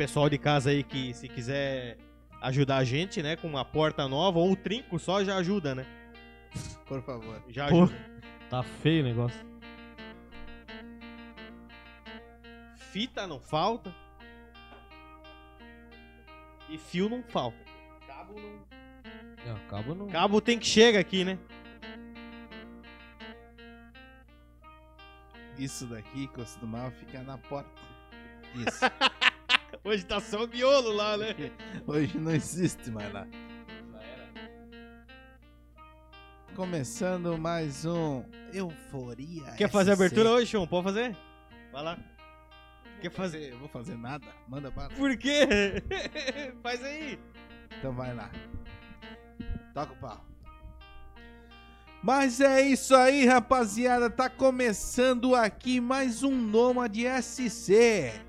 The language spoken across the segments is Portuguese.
pessoal de casa aí que se quiser ajudar a gente, né, com uma porta nova ou um trinco só já ajuda, né? Por favor. Já Pô. ajuda. Tá feio o negócio. Fita não falta. E fio não falta. Cabo não. Não, cabo não. Cabo tem que chegar aqui, né? Isso daqui costumava ficar na porta. Isso. Hoje tá só o miolo lá, né? Hoje não existe mais lá. Começando mais um Euforia. Quer fazer a SC. abertura hoje, Sean? Pode fazer? Vai lá. Quer fazer? Eu vou fazer nada? Manda para. Por quê? Faz aí. Então vai lá. Toca o pau. Mas é isso aí, rapaziada. Tá começando aqui mais um Nômade SC.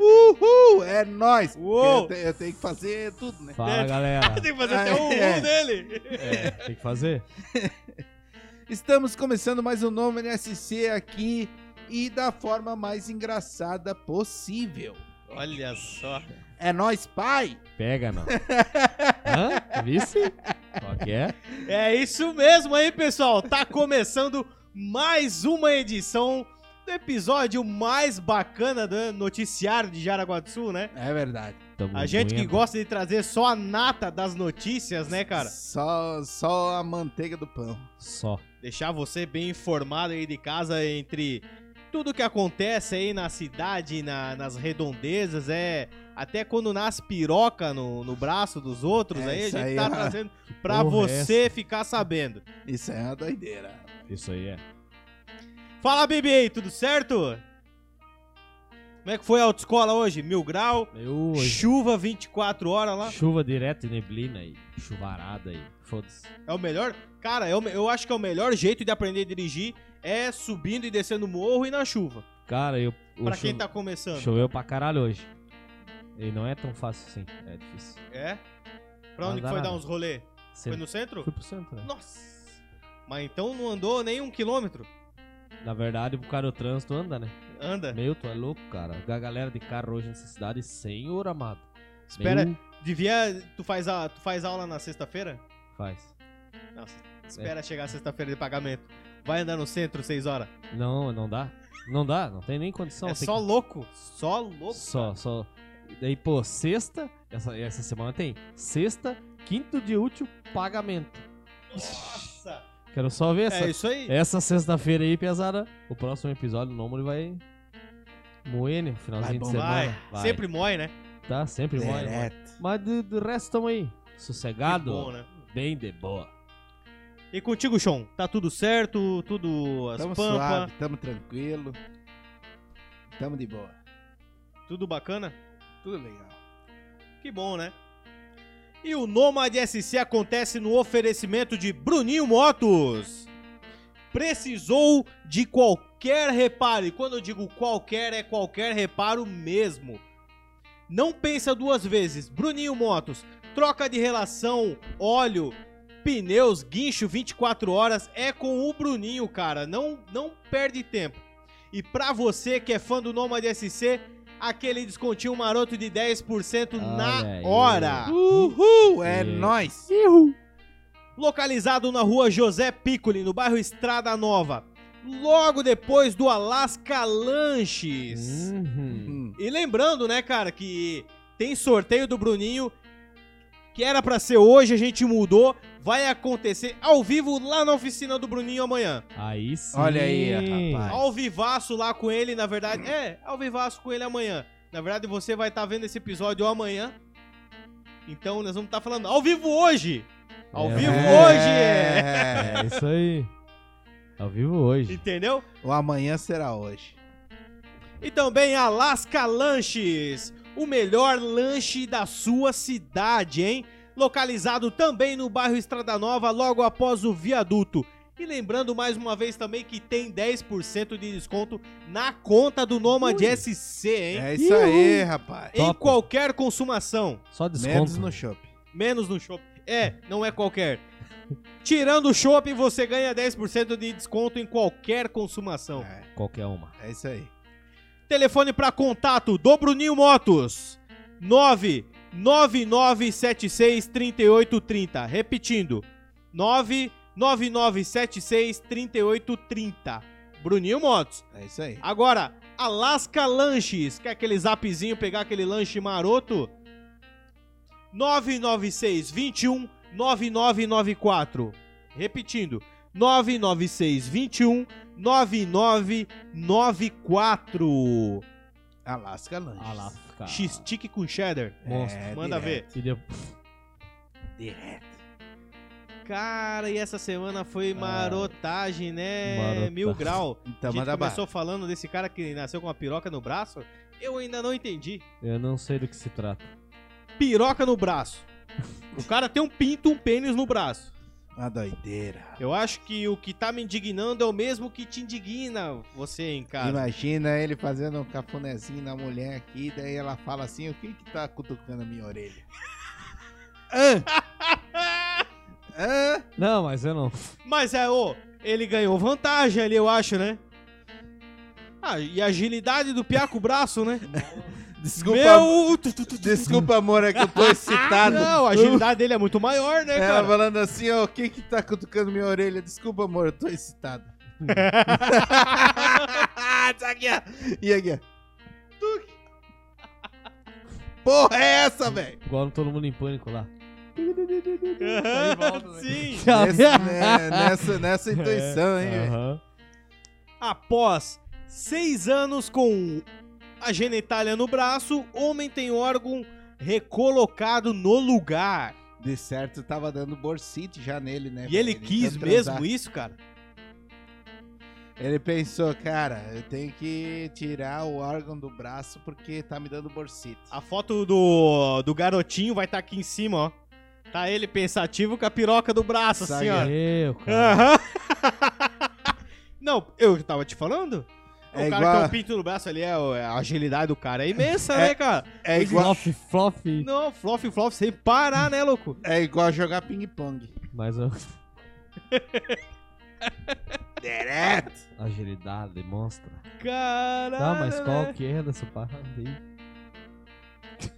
Uhul! É nóis! Uou! Eu, te- eu tenho que fazer tudo, né? Fala, galera. Tem que fazer até o É. um dele. É, tem que fazer? Estamos começando mais um Nômade SC aqui e da forma mais engraçada possível. Olha só. É nóis, pai! Pega, não. Hã? Vice? Qual que é? É isso mesmo aí, pessoal. Tá começando mais uma edição episódio mais bacana do noticiário de Jaraguá do Sul, né? É verdade. Tamo A gente que gosta de trazer só a nata das notícias, né, cara? Só, só a manteiga do pão. Só. Deixar você bem informado aí de casa entre tudo que acontece aí na cidade, na- nas redondezas, é até quando nasce piroca no, no braço dos outros, É, aí a gente aí tá é- trazendo pra porra é você ficar sabendo. Isso é uma doideira. Isso aí é. Fala, bebê, tudo certo? Como é que foi a autoescola hoje? Mil grau, Eu hoje. chuva 24 horas lá. Chuva direto e neblina aí. Chuvarada aí. Foda-se. É o melhor? Cara, eu, eu acho que é o melhor jeito de aprender a dirigir é subindo e descendo o morro e na chuva. Cara, eu. Pra quem tá começando. Choveu pra caralho hoje. E não é tão fácil assim. É difícil. É? Pra Não onde que foi nada. dar uns rolê? Foi Centro. no centro? Fui pro centro, né? Nossa! Mas então não andou nem um quilômetro? Na verdade, o cara o trânsito anda, né? Anda. Meu, tu é louco, cara. A galera de carro hoje nessa cidade, senhor amado. Espera, Meu, devia. Tu faz, a, tu faz aula na sexta-feira? Faz. Nossa, espera chegar sexta-feira de pagamento. Vai andar no centro seis horas. Não, não dá. Não dá, não tem nem condição. é só que- louco. Só louco. Só, só. Daí, pô, sexta, essa, essa semana tem sexta, quinto de útil, pagamento. Nossa! Quero só ver essa, É isso aí. essa sexta-feira aí, pesada. O próximo episódio, o número vai moer, né? Finalzinho de Vai semana. Vai. Sempre mói, né? Tá, sempre moe. Direto. Mas do, do resto tamo aí. Sossegado. Bom, né? Bem de boa. E contigo, Sean? Tá tudo certo? Tudo as Tamo pampa? suave, tamo tranquilo. Tamo de boa. Tudo bacana? Tudo legal. Que bom, né? E o Nomad SC acontece no oferecimento de Bruninho Motos. Precisou de qualquer reparo. E quando eu digo qualquer, é qualquer reparo mesmo. Não pensa duas vezes. Bruninho Motos, troca de relação, óleo, pneus, guincho 24 horas é com o Bruninho, cara. Não, não perde tempo. E pra você que é fã do Nomad SC, aquele descontinho maroto de 10% na Olha aí. hora. Uhul! É É. nóis! Localizado na rua José Piccoli, no bairro Estrada Nova. Logo depois do Alaska Lanches. Uhum. Hum. E lembrando, né, cara, que tem sorteio do Bruninho que era pra ser hoje, a gente mudou. Vai acontecer ao vivo lá na oficina do Bruninho amanhã. Aí sim. Olha aí, rapaz. Ao vivaço lá com ele, na verdade. É, ao vivaço com ele amanhã. Na verdade, você vai estar vendo esse episódio amanhã. Então nós vamos estar falando ao vivo hoje. Ao É. vivo hoje. é. É isso aí. Ao vivo hoje. Entendeu? O amanhã será hoje. E também Alaska Lanches, o melhor lanche da sua cidade, hein? Localizado também no bairro Estrada Nova, logo após o viaduto. E lembrando mais uma vez também que tem 10% de desconto na conta do Nomad SC, hein? É isso aí, rapaz. Em top. qualquer consumação. Só Menos desconto. no shopping. Menos no shopping. É, não é qualquer. Tirando o shopping, você ganha 10% de desconto em qualquer consumação. É, Qualquer uma. é isso aí. Telefone para contato do Bruninho Motos. 999763830. Repetindo. 999763830. Bruninho Motos. É isso aí. Agora, Alaska Lanches. Quer aquele zapzinho, pegar aquele lanche maroto? 996 21 9994. Repetindo. 996 21 9994. Alaska Lanches. Alaska. X-Stick com cheddar. Monstro. É, Manda direto. Direto. Cara, e essa semana foi Ah. marotagem, né? Marotagem. Mil grau. Então a gente começou falando desse cara que nasceu com uma piroca no braço. Eu ainda não entendi. Eu não sei do que se trata. Piroca no braço. O cara tem um pinto, um pênis no braço. Uma doideira. Eu acho que o que tá me indignando é o mesmo que te indigna você em casa. Imagina ele fazendo um cafunézinho na mulher aqui, daí ela fala assim, o que que tá cutucando a minha orelha? Hã? Hã? Não, mas eu não. Mas é, ô, ele ganhou vantagem ali, eu acho, né? Ah, e a agilidade do piá com o braço, né? Desculpa, Meu... desculpa, amor, é que eu tô excitado. Não, a agilidade dele é muito maior, né, Ela cara? falando assim, ó, o que que tá cutucando minha orelha? Desculpa, amor, eu tô excitado. Isso aqui, ó. E aqui. Porra é essa, velho? Igual Todo Mundo em Pânico lá. Aham, Sim. Nessa, né, nessa, nessa intuição, hein, velho? Aham. Após seis anos com a genitália no braço, homem tem órgão recolocado no lugar. De certo, tava dando borsite já nele, né? E ele velho? quis Então, mesmo transar. isso, cara? Ele pensou, cara, eu tenho que tirar o órgão do braço porque tá me dando borsite. A foto do, do garotinho vai estar aqui em cima, ó. Tá ele pensativo com a piroca do braço, assim, ó. Eu, cara. Aham. Não, eu tava te falando? É o cara igual- tem um pinto no braço ali, é, a agilidade do cara é imensa, É- né, cara? É igual, Flof, flof. Não, flof, flof, sem parar, né, louco? é igual jogar ping-pong. Mas eu... Direto! Agilidade, monstra. Caralho. Tá, mas qual né? que é dessa parada aí?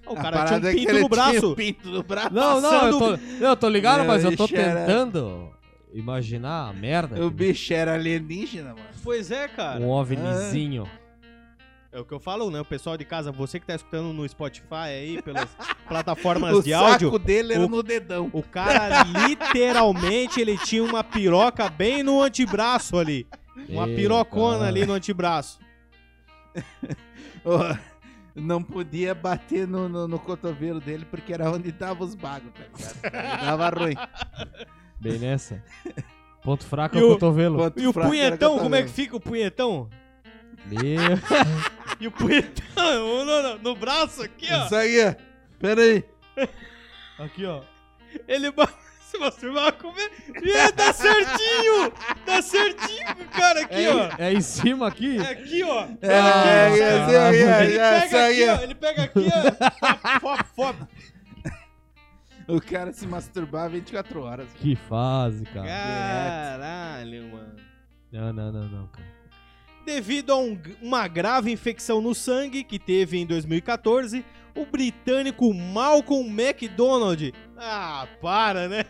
O cara tinha um é que pinto ele no braço. pinto no braço. Não, não, eu tô, eu tô ligado, Meu, mas eu tô bicho era- tentando imaginar a merda. O bicho era alienígena, mano. Pois é, cara. Um ovnizinho. É o que eu falo, né? O pessoal de casa, você que tá escutando no Spotify aí, pelas plataformas o de saco áudio, dele era o- no dedão. o cara literalmente ele tinha uma piroca bem no antebraço ali. Uma Ei, pirocona ali no antebraço. Não podia bater no, no, no cotovelo dele porque era onde tava os bagos, tá ligado? Dava ruim. Bem nessa. Ponto fraco é o o- cotovelo. E o punhetão, como é que fica o punhetão? Meu. E o punhetão no, no- no braço aqui, ó. Isso aí. Pera aí. Aqui, ó. Ele se você vai comer. E dá certinho! Dá certinho, cara, aqui, ó. É, é em cima aqui? É aqui, ó. É, aqui, é, ó. isso aí, Ele é, pega aqui, aí, ó. ó. Ele pega aqui, ó. Fop, fop, fop. O cara se masturbar 24 horas. Que fase, cara. Caralho, mano. Não, não, não, não, cara. Devido a um- uma grave infecção no sangue que teve em 2014, o britânico Malcolm McDonald. Ah, para, né?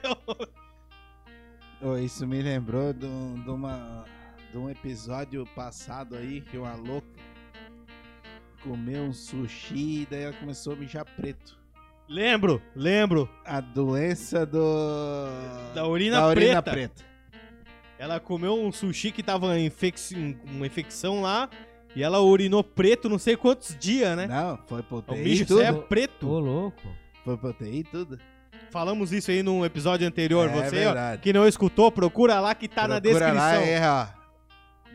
Ô, isso me lembrou de, um- de uma, de um episódio passado aí que uma louca comeu um sushi e daí ela começou a mijar preto. Lembro, lembro. A doença do. Da urina da urina preta. preta. Ela comeu um sushi que tava infec- uma infecção lá e ela urinou preto não sei quantos dias, né? Não, foi pro O bicho tudo. é preto. Ô, louco. Foi pro UTI e tudo. Falamos isso aí num episódio anterior. É Você ó, verdade. que não escutou, procura lá que tá na Procura descrição. lá, é, ó.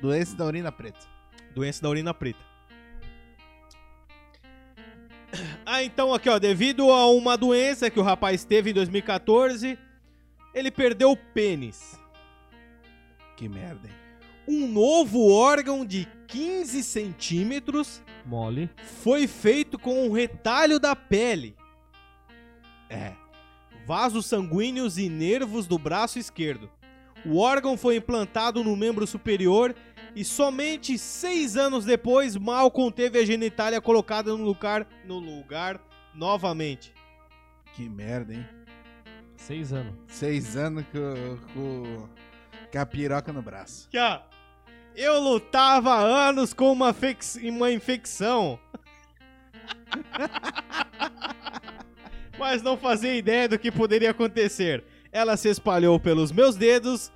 Doença da urina preta. Doença da urina preta. Ah, então aqui, ó, devido a uma doença que o rapaz teve em 2014, ele perdeu o pênis. Que merda, hein? Um novo órgão de 15 centímetros Mole. foi feito com o retalho da pele. É. vasos sanguíneos e nervos do braço esquerdo. O órgão foi implantado no membro superior e somente seis anos depois Malcolm teve a genitália colocada no lugar, no lugar novamente. Que merda, hein? Seis anos. Seis anos com, com, com a piroca no braço. Aqui, ó. Eu lutava há anos com uma, fex- uma infecção. Mas não fazia ideia do que poderia acontecer. Ela se espalhou pelos meus dedos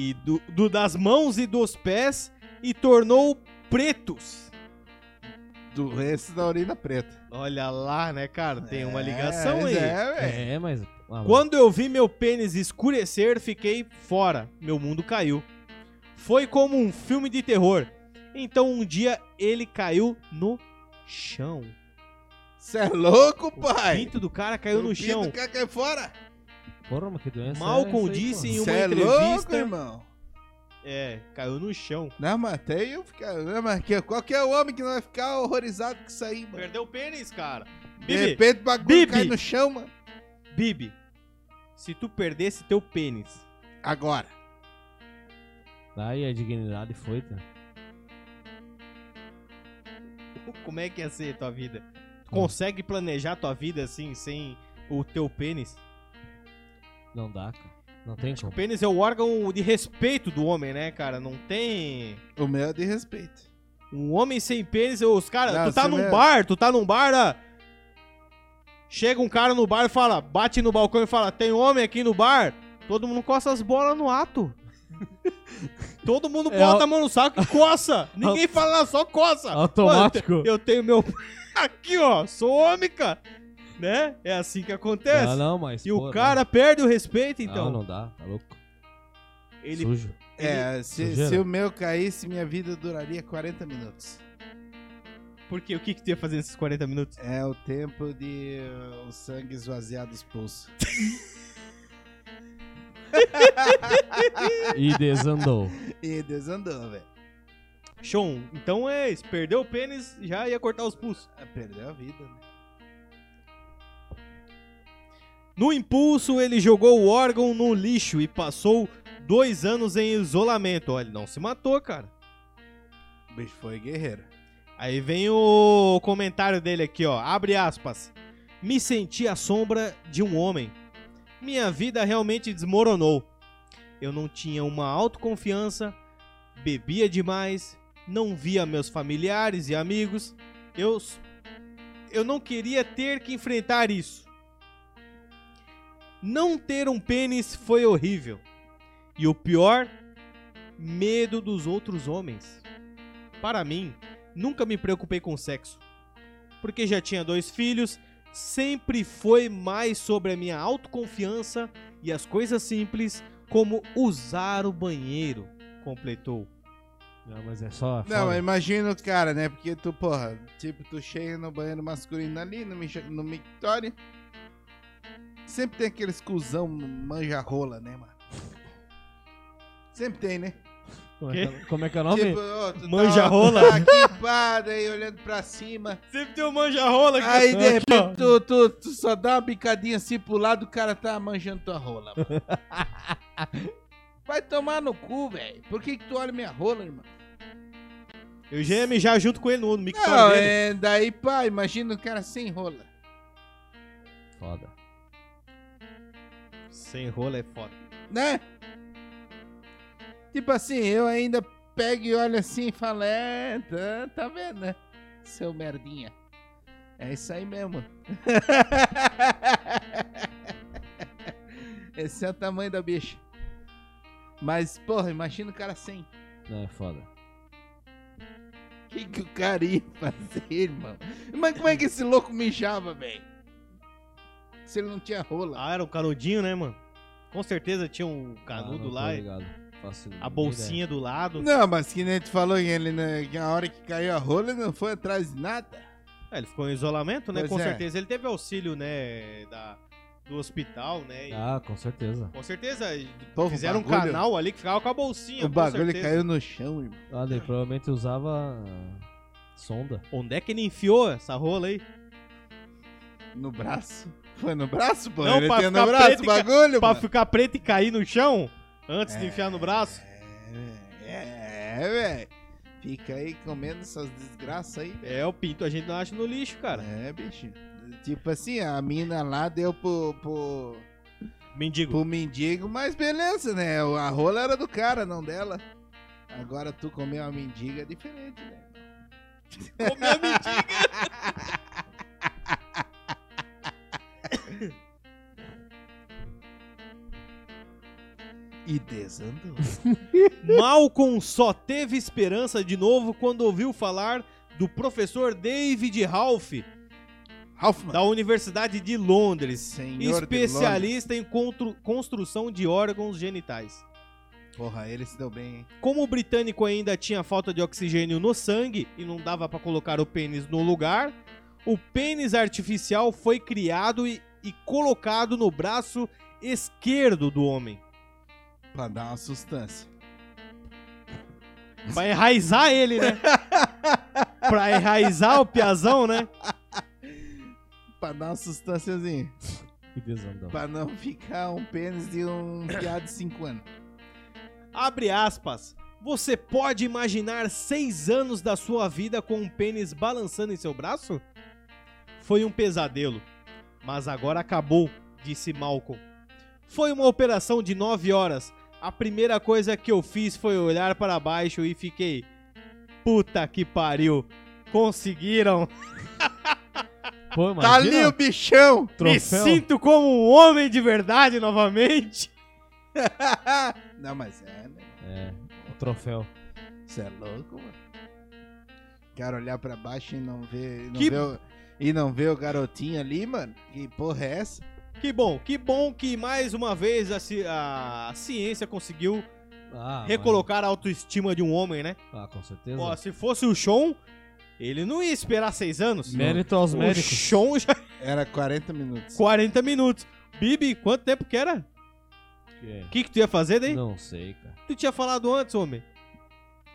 e do, do- das mãos e dos pés e tornou pretos. Doença da urina preta. Olha lá, né, cara? Tem uma ligação é, aí. É, velho. É, mas. ah, Quando eu vi meu pênis escurecer, fiquei fora. Meu mundo caiu. Foi como um filme de terror. Então um dia ele caiu no chão. Você é louco, O pai? pinto do cara caiu no O pinto chão. quer cair fora? Porra, mas que doença. Malcolm é aí, disse pô? em uma Cê é entrevista- louco, irmão? É, caiu no chão. Não, mas até eu ficar. Não, mas que- qualquer homem que não vai ficar horrorizado com isso aí, mano. Perdeu o pênis, cara. De Bibi, repente o bagulho Bibi. cai no chão, mano. Bibi, se tu perdesse teu pênis, Agora. Daí a dignidade foi, tá? como é que ia ser tua vida? Tu consegue planejar tua vida assim, sem o teu pênis? Não dá, cara. Não tem O como. pênis é o órgão de respeito do homem, né, cara? Não tem... O meu é de respeito. Um homem sem pênis, os caras, tu tá num vê- bar, tu tá num bar, ah, chega um cara no bar e fala, bate no balcão e fala, tem homem aqui no bar? Todo mundo coça as bolas no ato. Todo mundo É bota a mão no saco e coça. Ninguém fala só coça. Automático. Mano, eu tenho meu... Aqui, ó, sou homem, cara. Né? É assim que acontece. Não, não, mas. E pô, o cara perde o respeito, Não, então. não, não dá, tá louco. Ele Sujo. É, se, se o meu caísse, minha vida duraria 40 minutos. Por quê? O que que tu ia fazer nesses 40 minutos? É o tempo de uh, o sangue esvaziar dos pulsos. E desandou. E desandou, velho. Show. Então é isso. Perdeu o pênis, já ia cortar os pulsos. Ah, Perdeu a vida, né? No impulso, ele jogou o órgão no lixo e passou dois anos em isolamento. Olha, ele não se matou, cara. O bicho foi guerreiro. Aí vem o comentário dele aqui, ó. Abre aspas. Me senti à sombra de um homem. Minha vida realmente desmoronou. Eu não tinha uma autoconfiança, bebia demais, não via meus familiares e amigos. Eu eu não queria ter que enfrentar isso. Não ter um pênis foi horrível. E o pior, medo dos outros homens. Para mim, nunca me preocupei com sexo. Porque já tinha dois filhos, sempre foi mais sobre a minha autoconfiança e as coisas simples, como usar o banheiro, completou. Não, mas é só. Não, foda. imagina o cara, né? Porque tu, porra, tipo, tu chega no banheiro masculino ali, no, no mictório. Sempre tem aqueles cuzão manja-rola, né, mano? Sempre tem, né? Como, é que, é- como é que é o nome? Tipo, tá- Manja-rola? Tá aqui, pá, daí olhando pra cima. Sempre tem um manja-rola aqui. Aí, de Aqui, repente, tu, tu, tu só dá uma bicadinha assim pro lado, o cara tá manjando tua rola, mano. Vai tomar no cu, velho. Por que que tu olha minha rola, irmão? Eu já ia mijar junto com ele no mictório Não, dele. é, daí, pá, imagina o cara sem rola. Foda. Sem rola é foda. né? Tipo assim, eu ainda pego e olho assim e falo, é, tá, tá vendo, né? Seu merdinha. É isso aí mesmo. Esse é o tamanho da bicha. Mas, porra, imagina o cara sem. Não, é foda. O que, que o cara ia fazer, irmão? Mas como é que esse louco mijava, velho? Se ele não tinha rola. Ah, era o canudinho, né, mano? Com certeza tinha um Ah, canudo tô lá, a bolsinha do lado. Não, mas que nem tu falou ele, né, que na hora que caiu a rola, ele não foi atrás de nada. É, ele ficou em isolamento, né? Pois Com é. certeza. Ele teve auxílio, né? Da, do hospital, né? E Ah, com certeza. Com certeza, Pô, fizeram o um bagulho- canal ali que ficava com a bolsinha. O bagulho certeza. caiu no chão, irmão. Ah, ele provavelmente usava ah, sonda. Onde é que ele enfiou essa rola aí? No braço. Foi no braço, pô? Não, Ele tem no braço o bagulho, Pra mano. ficar preto e cair no chão antes de enfiar no braço? É, é, velho. Fica aí comendo essas desgraças aí. É, o pinto a gente não acha no lixo, cara. É, bicho. Tipo assim, a mina lá deu pro, pro, Mendigo. pro mendigo, mas beleza, né? A rola era do cara, não dela. Agora tu comer uma mendiga é diferente, né? Comeu a mendiga. E desandou. Malcolm só teve esperança de novo quando ouviu falar do professor David Ralph, Hoffman. da Universidade de Londres, Senhor de especialista em construção de órgãos genitais. Porra, ele se deu bem, hein? Como o britânico ainda tinha falta de oxigênio no sangue e não dava pra colocar o pênis no lugar, o pênis artificial foi criado e, e colocado no braço esquerdo do homem. Pra dar uma sustância. Pra enraizar ele, né? pra enraizar o piazão, né? Pra dar uma sustânciazinha. Que desandão. Pra não ficar um pênis de um piado de 5 anos. Abre aspas. Você pode imaginar seis anos da sua vida com um pênis balançando em seu braço? Foi um pesadelo, mas agora acabou, disse Malcolm. Foi uma operação de nove horas. A primeira coisa que eu fiz foi olhar para baixo e fiquei. Puta que pariu! Conseguiram! Pô, Tá ali o bichão! Me troféu. sinto como um homem de verdade novamente! não, mas é, né? É, o troféu. Você é louco, mano. Quero olhar pra baixo e não ver. Não, Que- ver, o, e não ver o garotinho ali, mano. Que porra é essa? Que bom, que bom que mais uma vez a, ci- a ciência conseguiu Ah, recolocar a autoestima de um homem, né? Ah, com certeza. Ó, se fosse o Sean, ele não ia esperar seis anos. Mérito aos o médicos. Sean já Era 40 minutos. 40 minutos. Bibi, quanto tempo que era? Que- O que, que tu ia fazer daí? Não sei, cara. Tu tinha falado antes, homem.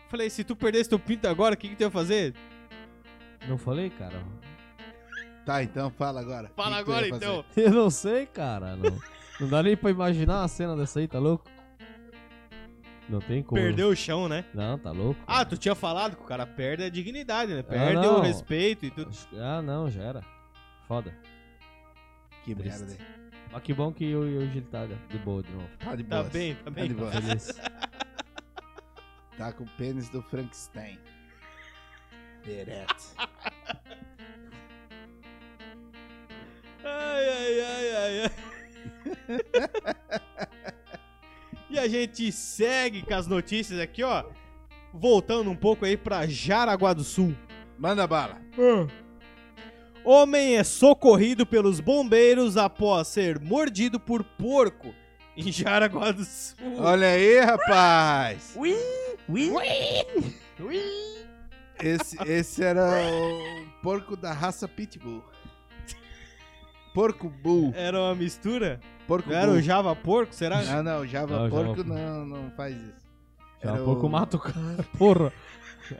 Falei, se tu perdesse teu pinto agora, o que, que tu ia fazer? Não falei, cara? Tá, então fala agora. Fala que que agora então. Eu não sei, cara. Não, não dá nem pra imaginar uma cena dessa aí, tá louco? Não tem como. Perdeu o chão, né? Não, tá louco. Ah, tu tinha falado que o cara perde a dignidade, né? Perde não. o respeito e tudo. Ah, não, já era. Foda. Que Triste. merda. Mas que bom que eu e o Gil tá de boa de novo. Tá de Tá boa. bem, tá Tá bem. de boa. Feliz. Tá com o pênis do Frankenstein. Direto. Ai, ai, ai, ai, ai. e a gente segue com as notícias aqui, ó. Voltando um pouco aí pra Jaraguá do Sul. Manda bala. Homem é socorrido pelos bombeiros após ser mordido por porco em Jaraguá do Sul. Olha aí, rapaz. Ui, ui, Esse, esse era o porco da raça Pitbull. Porco Bull. Era uma mistura? Porco Não era Bull. o Java Porco, será? Não, não, Java Não, porco Java- não, não faz isso. Era pouco o- mata o cara. Porra.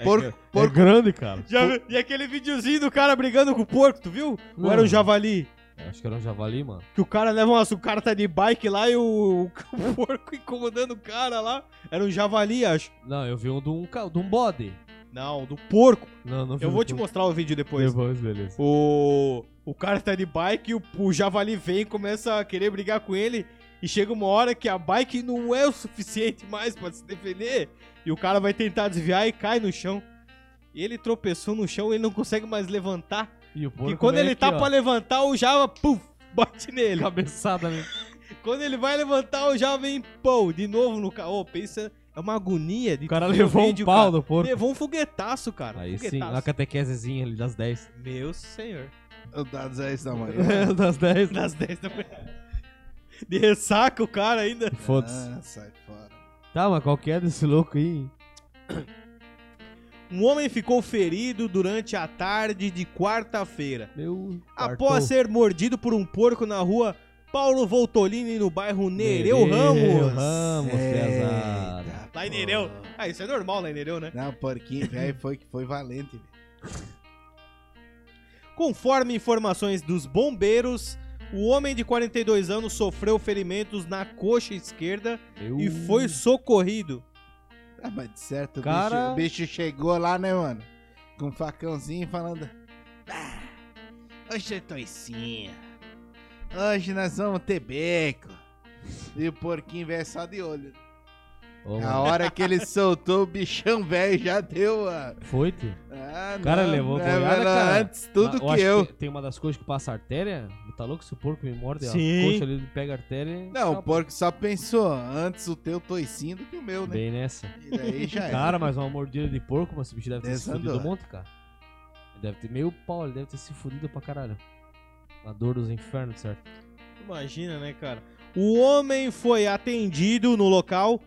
Porco, É, porco, grande, cara. Já vi- e aquele videozinho do cara brigando com o porco, tu viu? Ou Não. era um javali? Acho que era um javali, mano. Que o cara leva uma, o cara tá de bike lá e o, o porco incomodando o cara lá. Era um javali, acho. Não, eu vi um de um, ca- de um bode. Não, do porco. Não, não Eu vou te porco. mostrar o vídeo depois. Depois, beleza. O, o cara tá de bike e o, o javali vem e começa a querer brigar com ele. E chega uma hora que a bike não é o suficiente mais pra se defender. E o cara vai tentar desviar e cai no chão. E ele tropeçou no chão e ele não consegue mais levantar. E o porco e quando ele aqui, tá ó, pra levantar, o Java, puf, bate nele. Cabeçada né? Quando ele vai levantar, o Java vem, pô, de novo no carro. Ô, pensa, é uma agonia de O cara levou um vídeo, pau cara. do porco. Levou um foguetaço, cara. Aí sim, foguetaço. a catequesezinha ali das 10. Meu senhor. é isso da manhã. das 10. Das 10 da manhã. De ressaca o cara ainda. Foda-se. Ah, sai fora. Tá, mas qual que é desse louco aí? Um homem ficou ferido durante a tarde de quarta-feira. Meu. Após quartou. ser mordido por um porco na rua Paulo Voltolini no bairro Nereu Ramos. Ramos, pesado. Lá em. Nereu. Ah, isso é normal lá em Nereu, né? Não, porquinho velho foi que foi valente, velho. Conforme informações dos bombeiros, o homem de 42 anos sofreu ferimentos na coxa esquerda Meu... e foi socorrido. Ah, mas de certo, o, Cara- bicho, o bicho chegou lá, né, mano? Com um facãozinho falando. Ah, hoje é toicinha. Hoje nós vamos ter beco. E o porquinho velho só de olho. Ô, Na mano, hora que ele soltou, o bichão velho já deu, mano. Foi, tio? Ah, Cara, não, levou é, boiada, cara. Antes tudo Mas que eu. que tem uma das coisas que passa artéria. Tá louco se o porco me morde? Sim. A coxa ali ele pega a artéria. e Não, o porco só pensou antes o teu toicinho do que o meu, né? Bem nessa. E daí já era. Cara, mas uma mordida de porco, mas esse bicho deve ter se Desandou. fudido um monte, cara. Ele deve ter meio pau, ele deve ter se fudido pra caralho. A dor dos infernos, certo? Imagina, né, cara? O homem foi atendido no local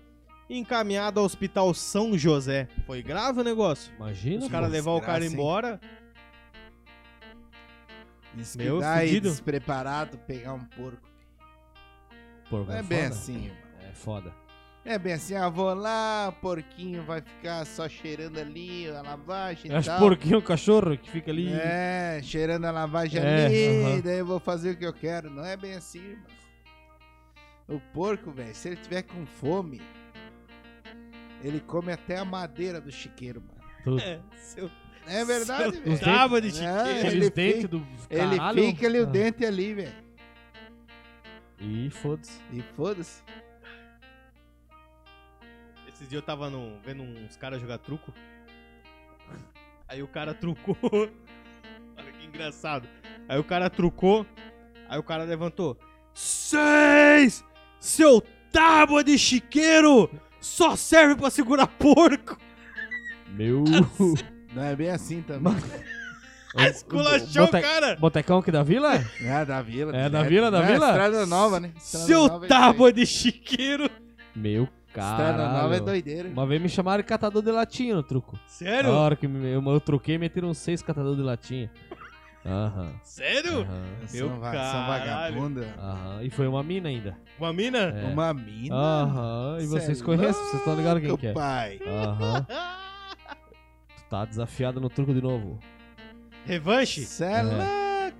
e encaminhado ao Hospital São José. Foi grave o negócio? Imagina. Os caras levar o cara hein? embora. Que Meu, dá aí fudido. despreparado pegar um porco. Porco, Não é foda. bem assim, irmão. É foda. É bem assim, ah, vou lá, o porquinho vai ficar só cheirando ali a lavagem Acho tal. porquinho, o cachorro que fica ali. É, cheirando a lavagem É, ali, aham. daí eu vou fazer o que eu quero. Não é bem assim, irmão. O porco, velho, se ele tiver com fome, ele come até a madeira do chiqueiro, mano. Tudo. É, seu É verdade, seu velho. tava de É, chiqueiro. ele Aqueles dentes fica- do Ele fica ali o Ah. dente ali, velho. E foda-se. E foda-se. Esses dias eu tava no- vendo uns caras jogar truco. Aí o cara trucou. Olha que engraçado. Aí o cara trucou. Aí o cara levantou. Seis! Seu tábua de chiqueiro! Só serve pra segurar porco! Meu. Não é bem assim também. Esculachou o Bote- cara! Botecão aqui da vila? É da vila. É da vila, da Não, vila? Estrada Nova, né? Estrada Seu Nova é tábua de chiqueiro! Meu aí. Estrada Nova é caralho. doideira. Uma vez me chamaram de catador de latinha no truco. Sério? Na hora que me- eu, eu troquei, meteram seis catadores de latinha. Aham. Sério? Aham. Meu São, va- são caralho. vagabunda. Aham. E foi uma mina ainda. Uma mina? É. Uma mina. Aham. E Cê vocês é conhecem, vocês estão ligados quem que é. pai. Aham. Tu tá desafiado no truco de novo. Revanche? Cê é É. louco.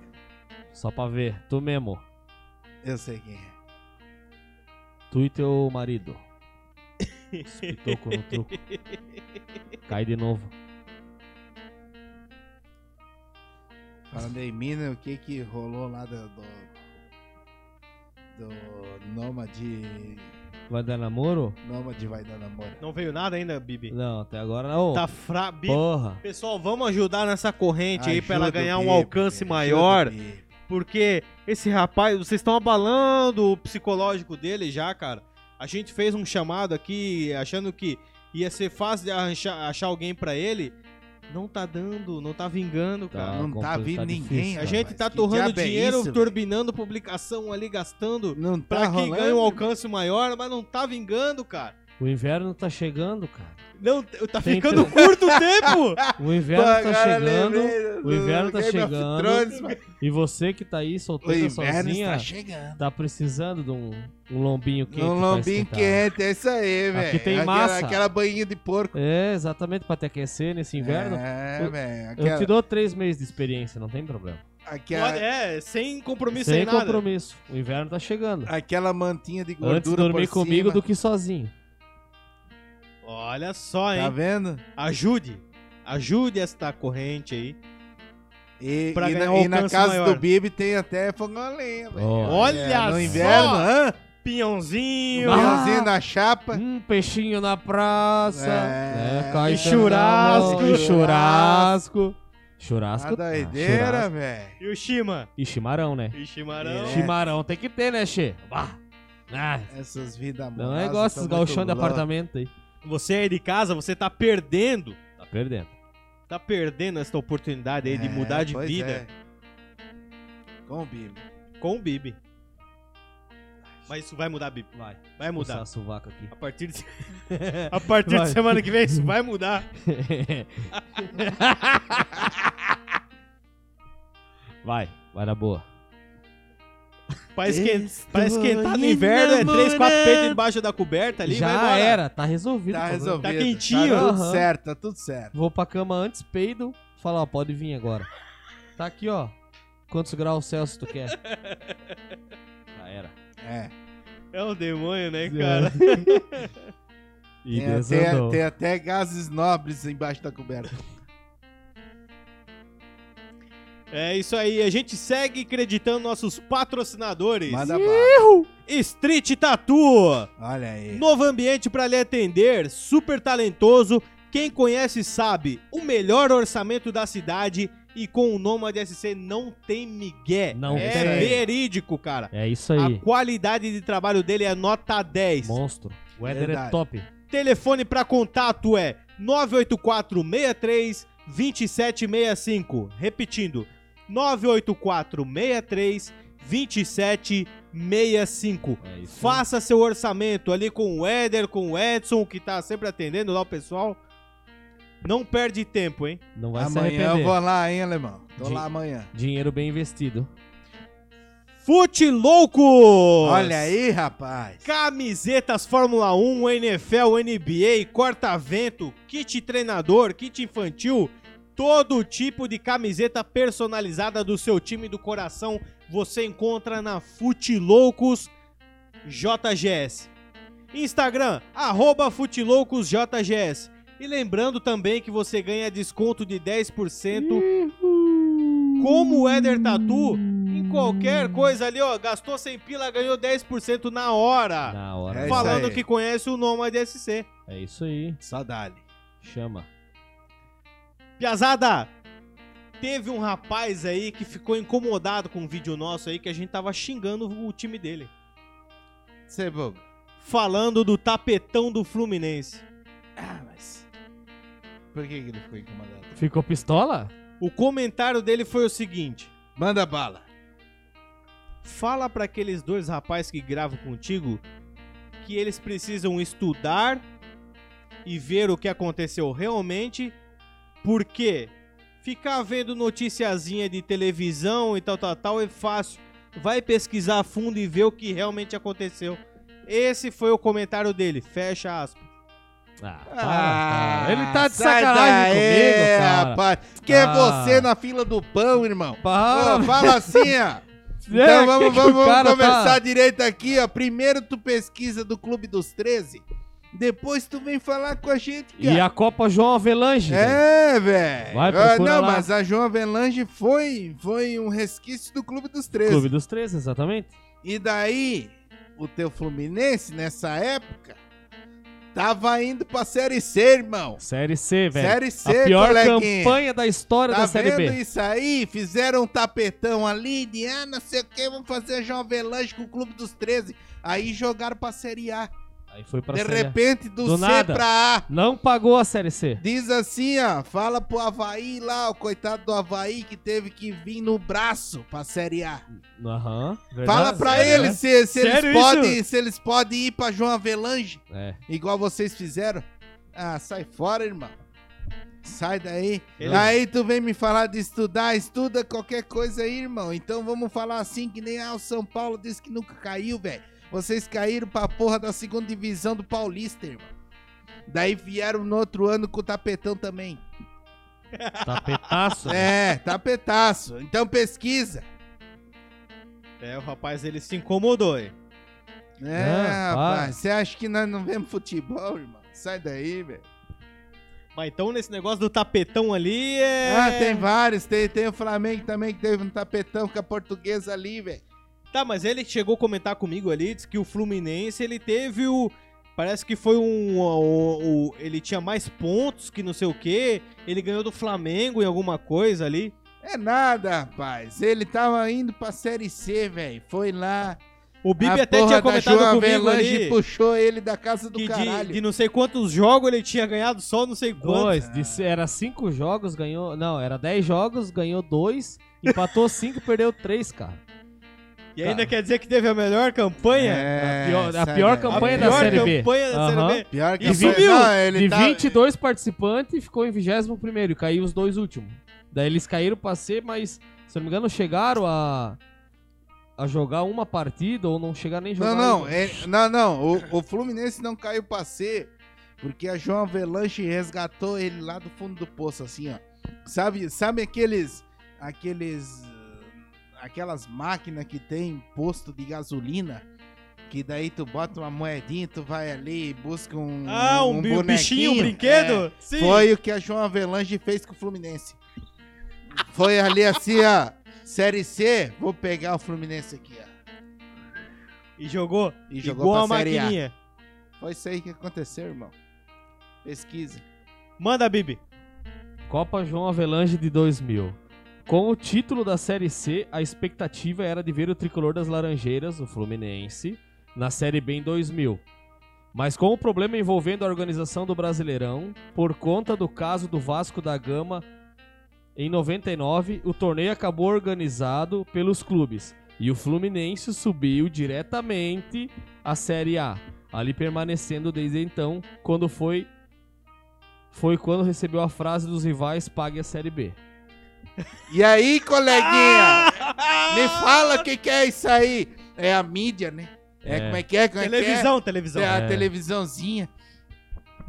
Só pra ver. Tu mesmo. Eu sei quem é. Tu e teu marido. Espitoco no truco. Cai de novo. Falando em mina, o que que rolou lá do... Do, do Nômade... Vai dar namoro? Nômade vai dar namoro. Não veio nada ainda, Bibi. Não, até agora não. Tá fra... Bibi. Porra. Pessoal, vamos ajudar nessa corrente aí pra ela Ajuda ganhar um Bibi, alcance ajuda o maior. Bibi. Porque esse rapaz, vocês estão abalando o psicológico dele já, cara. A gente fez um chamado aqui achando que ia ser fácil de achar, achar alguém pra ele. Não tá dando, não tá vingando, Tá. cara. Não tá complicado, vindo difícil, ninguém, A cara. gente tá Que torrando diabo é dinheiro, isso, velho? turbinando publicação ali, gastando Não tá pra que rolando. ganhe um alcance maior, mas não tá vingando, cara. O inverno tá chegando, cara. Não, tá Tem ficando tre- curto o tempo. O inverno tá Agora chegando. lembrei o inverno tá of chegando. Thrones. E você que tá aí O solteira sozinha, está chegando. tá precisando de um, um lombinho quente. Um lombinho quente, é isso aí, velho. tem aquela, massa. Aquela banhinha de porco. É, exatamente, pra te aquecer nesse inverno. É, Eu- velho. Eu Aquela, te dou três meses de experiência, não tem problema. aquela, Pode- é, sem compromisso, Sem sem nada. compromisso. O inverno tá chegando. aquela mantinha de gordura Antes dormir por comigo do que sozinho. Olha só, hein? Tá vendo? Ajude. Ajude esta corrente aí. E, Pra e na, um e na casa maior. do Bibi tem até fogão a lenha, velho. Olha É, só! No inverno, hã? Pinhãozinho. Ah! Pinhãozinho na chapa. Um peixinho na praça. É. caetano E churrasco. E churrasco. Churasco. A doideira, churrasco. velho. E o Shima. E chimarrão, né? E chimarão. É. Chimarrão tem que ter, né, Che? Bah. Ah, Essas vidas não é igual esses galchão de apartamento aí. Você aí de casa, você tá perdendo. Tá perdendo. Tá perdendo essa oportunidade aí de mudar de vida É, Com o Bibi. com o Bibi. Mas isso vai mudar, Bibi. Vai. Vai mudar. Sovaco aqui. A partir de, a partir Vai. de semana que vem isso vai mudar. vai, vai na boa. Pra, esquen- Estou pra esquentar no inverno é três, quatro enamorado. peitos debaixo da coberta ali. vai Já era, tá resolvido. Tá problema. resolvido. Tá quentinho. Tá tudo Aham. certo, tá tudo certo. Vou pra cama antes, peido, fala, ó, pode vir agora. Tá aqui, ó. Quantos graus Celsius tu quer? Já era. É. É um demônio, né, cara? E Tem, tem até gases nobres embaixo da coberta. É isso aí, a gente segue acreditando nossos patrocinadores. Manda bala. Street Tattoo. Olha aí. Novo ambiente para lhe atender, super talentoso. Quem conhece sabe, o melhor orçamento da cidade e com o Nomad SC não tem migué. Não é tem. verídico, cara. É isso A aí. qualidade de trabalho dele é nota 10. Monstro. O Éder é top. Telefone para contato é 98463 2765. Repetindo, 98463 2765. É. Faça seu orçamento ali com o Éder, com o Edson, que tá sempre atendendo lá o pessoal. Não perde tempo, hein? Não vai se Amanhã arrepender. eu vou lá, hein, alemão? Tô Di- lá amanhã. Dinheiro bem investido. Fute Loucos! Olha aí, rapaz. Camisetas Fórmula 1, NFL, NBA, corta-vento, kit treinador, kit infantil, todo tipo de camiseta personalizada do seu time do coração você encontra na Fute Loucos JGS. Instagram, arroba Fute Loucos JGS. E lembrando também que você ganha desconto de 10% como o Éder Tatu em qualquer coisa ali, ó. Gastou 100 pila, ganhou 10% na hora. Na hora. É isso falando aí. que conhece o Nomad SC. É isso aí. Só dali. Chama. Piazada, teve um rapaz aí que ficou incomodado com um vídeo nosso aí que a gente tava xingando o time dele. Ceboga. Falando do tapetão do Fluminense. Ah, mas... Por que, que ele ficou incomodado? Ficou pistola? O comentário dele foi o seguinte: Manda bala. Fala pra aqueles dois rapazes que gravam contigo que eles precisam estudar e ver o que aconteceu realmente, porque ficar vendo noticiazinha de televisão e tal, tal, tal é fácil. Vai pesquisar a fundo e ver o que realmente aconteceu. Esse foi o comentário dele. Fecha aspas. Ah, para, cara. Ele tá de sacanagem daí, comigo, cara. rapaz. Que é Ah. você na fila do pão, irmão. Ô, fala assim, ó. É, Então vamos, vamos, vamos conversar tá- direito aqui, ó. Primeiro tu pesquisa do Clube dos 13, depois tu vem falar com a gente, cara. E a Copa João Avelange. É, velho. Vai, Ah, procura Não, lá. mas a João Avelange foi, foi um resquício do Clube dos 13. Clube dos 13, exatamente. E daí, o teu Fluminense, nessa época, tava indo pra Série C, irmão. Série C, velho. Série C, a pior coleguinha. campanha da história Tá da Série vendo B. isso aí? Fizeram um tapetão ali de, ah, não sei o que, vamos fazer a João Avelange com o Clube dos 13. Aí jogaram pra Série A. Aí foi pra de Série repente, do, Do C nada. pra A. Não pagou a Série C. Diz assim, ó, fala pro Havaí lá, o coitado do Havaí que teve que vir no braço pra Série A. Aham. verdade. Fala pra Sério, eles se, se eles podem, se eles podem ir pra João Avelange, É. igual vocês fizeram. Ah, sai fora, irmão. Sai daí. Ele- Aí tu vem me falar de estudar, estuda qualquer coisa aí, irmão. Então vamos falar assim que nem ah, o São Paulo disse que nunca caiu, velho. Vocês caíram pra porra da segunda divisão do Paulista, irmão. Daí vieram no outro ano com o tapetão também. Tapetaço. É, tapetaço. Então pesquisa. É, o rapaz ele se incomodou, hein? É, Ah, rapaz. Você acha que nós não vemos futebol, irmão? Sai daí, velho. Mas então nesse negócio do tapetão ali é. Ah, tem vários. Tem, tem o Flamengo também que teve um tapetão com a portuguesa ali, velho. Tá, mas ele chegou a comentar comigo ali, disse que o Fluminense ele teve o. Parece que foi um. o- o- ele tinha mais pontos que não sei o quê. Ele ganhou do Flamengo em alguma coisa ali. É nada, rapaz. Ele tava indo pra Série C, velho. Foi lá. O Bibi a até tinha comentado João comigo ali. puxou ele da casa do Que de, caralho. de não sei quantos jogos ele tinha ganhado só não sei quantos. Dois. De, era cinco jogos, ganhou. Não, era dez jogos, ganhou dois. Empatou cinco, perdeu três, cara. E ainda quer dizer que teve a melhor campanha? É, a pior, a pior daí. campanha a da pior Série B. campanha da. Série B. Pior E subiu. Não, ele De tá... 22 participantes, ficou em 21 primeiro e caiu os dois últimos. Daí eles caíram pra ser, mas, se eu não me engano, chegaram a. a jogar uma partida ou não chegar nem a jogar. Não, não, é- não, não. O, o Fluminense não caiu pra C porque a João Avelanche resgatou ele lá do fundo do poço, assim, ó. Sabe, sabe aqueles. Aqueles. Aquelas máquinas que tem posto de gasolina? Que daí tu bota uma moedinha, tu vai ali e busca um. Ah, um, bi- bonequinho. bichinho, um brinquedo? É, Sim. foi o que a João Avelanche fez com o Fluminense. Foi ali assim, ó. Série C, vou pegar o Fluminense aqui, ó. E jogou. E jogou Igual a pra A. maquininha. Foi isso aí que aconteceu, irmão. Pesquise. Manda, Bibi. Copa João Avelange de 2000. Com o título da Série C, a expectativa era de ver o tricolor das Laranjeiras, o Fluminense, na Série B em 2000. Mas com o problema envolvendo a organização do Brasileirão, por conta do caso do Vasco da Gama em 99, o torneio acabou organizado pelos clubes e o Fluminense subiu diretamente à Série A, ali permanecendo desde então, quando foi foi quando recebeu a frase dos rivais pague a Série B. E aí, coleguinha? Me fala o que, que é isso aí. É a mídia, né? É, É. como é que é? Como é que é? Televisão, televisão. É a É. televisãozinha.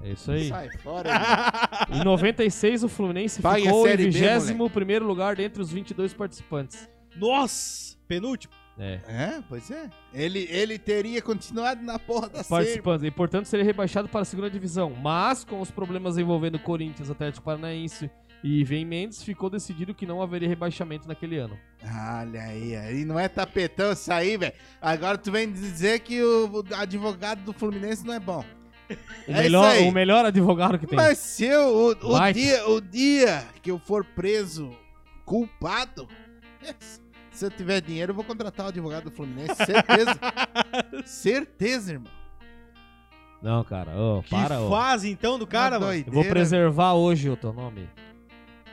É isso aí. Sai fora. irmão. Em 96, o Fluminense Pague a ficou em Série B, 21º lugar dentre os 22 participantes. Nossa! Penúltimo. É. é, pois é. Ele, ele teria continuado na porra da série. Participantes. E, portanto, seria rebaixado para a segunda divisão. Mas, com os problemas envolvendo Corinthians, Atlético Paranaense e Vem Mendes, ficou decidido que não haveria rebaixamento naquele ano. Olha aí, aí não é tapetão isso aí, velho. Agora tu vem dizer que o advogado do Fluminense não é bom. O, É melhor, isso aí. o melhor advogado que tem. Mas se eu, o, o dia, o dia que eu for preso culpado, se eu tiver dinheiro, eu vou contratar o advogado do Fluminense. Certeza. Certeza, irmão. Não, cara. ô, Que para, ô. fase então do cara, mano? Eu vou preservar hoje o teu nome.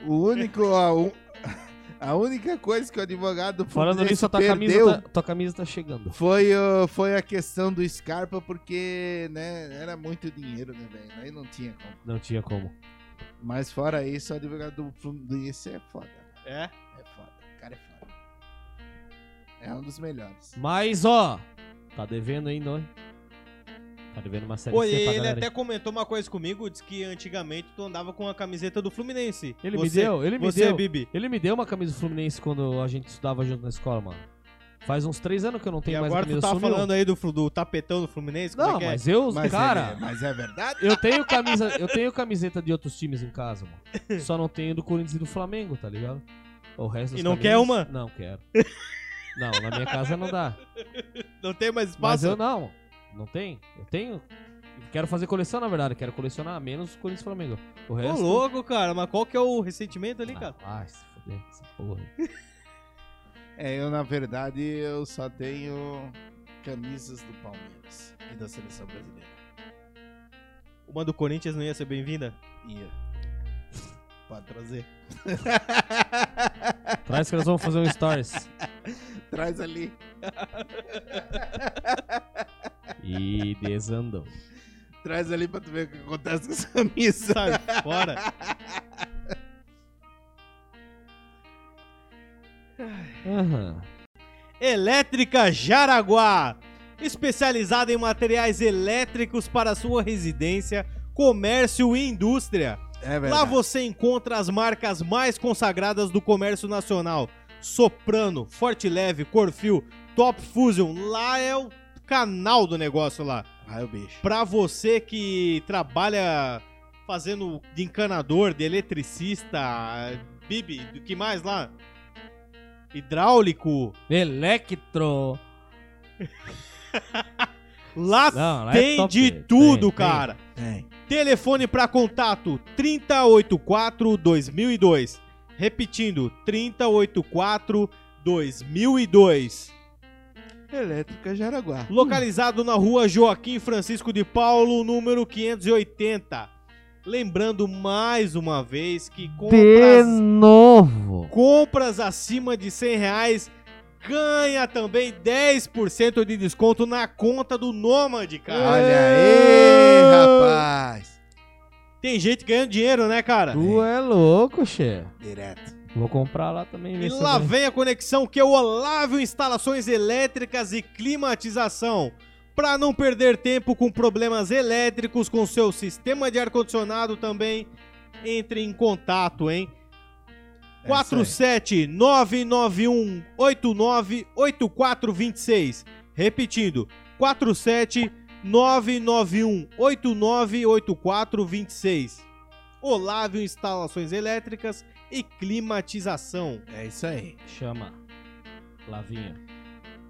O único. A, u- a única coisa que o advogado do Falando nisso, a tua camisa, perdeu tá, tua camisa tá chegando. foi, foi a questão do Scarpa, porque né, era muito dinheiro, né, velho? Aí não tinha como. Não tinha como. Mas fora isso, o advogado do Fluminense é foda. É. É foda. O cara é foda. É um dos melhores. Mas, ó, tá devendo ainda, ó. Tá devendo uma série Pô, C e pra ele galera. até comentou uma coisa comigo, disse que antigamente tu andava com a camiseta do Fluminense. Ele me Você- deu, ele me Você, deu. Bibi. Ele me deu uma camisa do Fluminense quando a gente estudava junto na escola, mano. Faz uns três anos que eu não E tenho mais a agora tu camisa tá falando aí do, do tapetão do Fluminense? como Não, é é? mas eu, Mas cara, é, mas é verdade? eu tenho camisa, eu tenho camiseta de outros times em casa, mano. Só não tenho do Corinthians e do Flamengo, tá ligado? O resto das E não camisas- quer uma? Não quero. Não, na minha casa não dá. Não tem mais Mas espaço? eu não. Não tem. Eu tenho. Quero fazer coleção, na verdade. Quero colecionar menos Corinthians e Flamengo. O Ô, resto. louco, cara. Mas qual que é o ressentimento ali, cara? Ah, vai se fuder, essa porra. aí. É, eu na verdade eu só tenho camisas do Palmeiras e da seleção brasileira. Uma do Corinthians não ia ser bem-vinda? Ia. Pode trazer. Traz que nós vamos fazer um stories. Traz ali. E desandou. Traz ali pra tu ver o que acontece com as camisas. Sai fora. Aham. Elétrica Jaraguá. Especializada em materiais elétricos para sua residência, comércio e indústria. É Lá você encontra as marcas mais consagradas do comércio nacional: Soprano, Forte Leve, Corfil, Top Fusion. Lá é o canal do negócio lá. Ai, o bicho. Pra você que trabalha fazendo de encanador, de eletricista, Bibi, do que mais lá? Hidráulico. Electro. Lá Não, lá é tem top, de tem, tudo, tem. cara. Tem. Telefone para contato 384 2002. Repetindo, 384 2002. Elétrica Jaraguá. Localizado na rua Joaquim Francisco de Paulo, número 580. Lembrando mais uma vez que De compras, novo. compras acima de 100 reais ganha também 10% de desconto na conta do Nômade, cara. Olha aí, rapaz. Tem gente ganhando dinheiro, né, cara? Tu é louco, che. Direto. Vou comprar lá também. E lá vem a conexão que é o Olávio Instalações Elétricas e Climatização. Para não perder tempo com problemas elétricos com seu sistema de ar-condicionado também, entre em contato, hein? É isso aí. 47991898426. Repetindo, 47991898426. Olávio Instalações Elétricas e Climatização. É isso aí. Chama. Lavinha.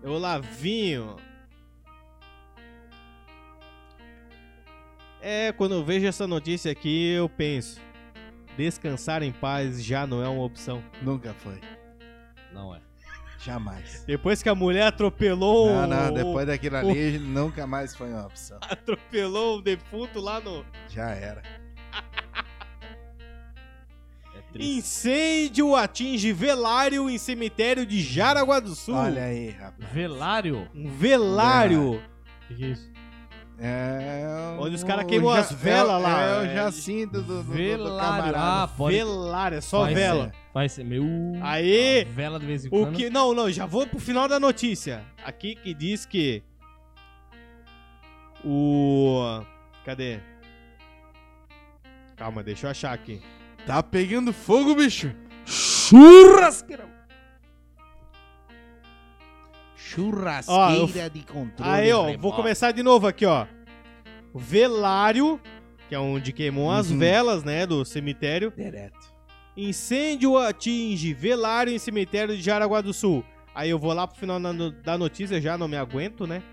Olavinho. É, quando eu vejo essa notícia aqui, eu penso: descansar em paz já não é uma opção. Nunca foi. Não é. Jamais. Depois que a mulher atropelou. Não, não, o- depois daquilo ali nunca mais foi uma opção. atropelou o defunto lá no. Já era. É triste. Incêndio atinge velário em cemitério de Jaraguá do Sul. Olha aí, rapaz. Velário? Um velário. O que, que é isso? É Onde os o- cara o queimam ja- as velas é, lá. É o É, Jacinto do, do, do, do Velário. camarada. Ah, pode. Velário, é só Vai vela. ser- Vai ser meu. Aí, a Vela de vez em O quando. que. Não, não, já vou pro final da notícia. Aqui que diz que. O. Cadê? Calma, deixa eu achar aqui. Tá pegando fogo, bicho. Churrasqueira. Churrasqueira de controle. Aí, ó, vou remoto. começar de novo aqui, ó. O velário, que é onde queimam as Uhum. velas, né, do cemitério. Direto. Incêndio atinge velário em cemitério de Jaraguá do Sul. Aí eu vou lá pro final da notícia, já não me aguento, né?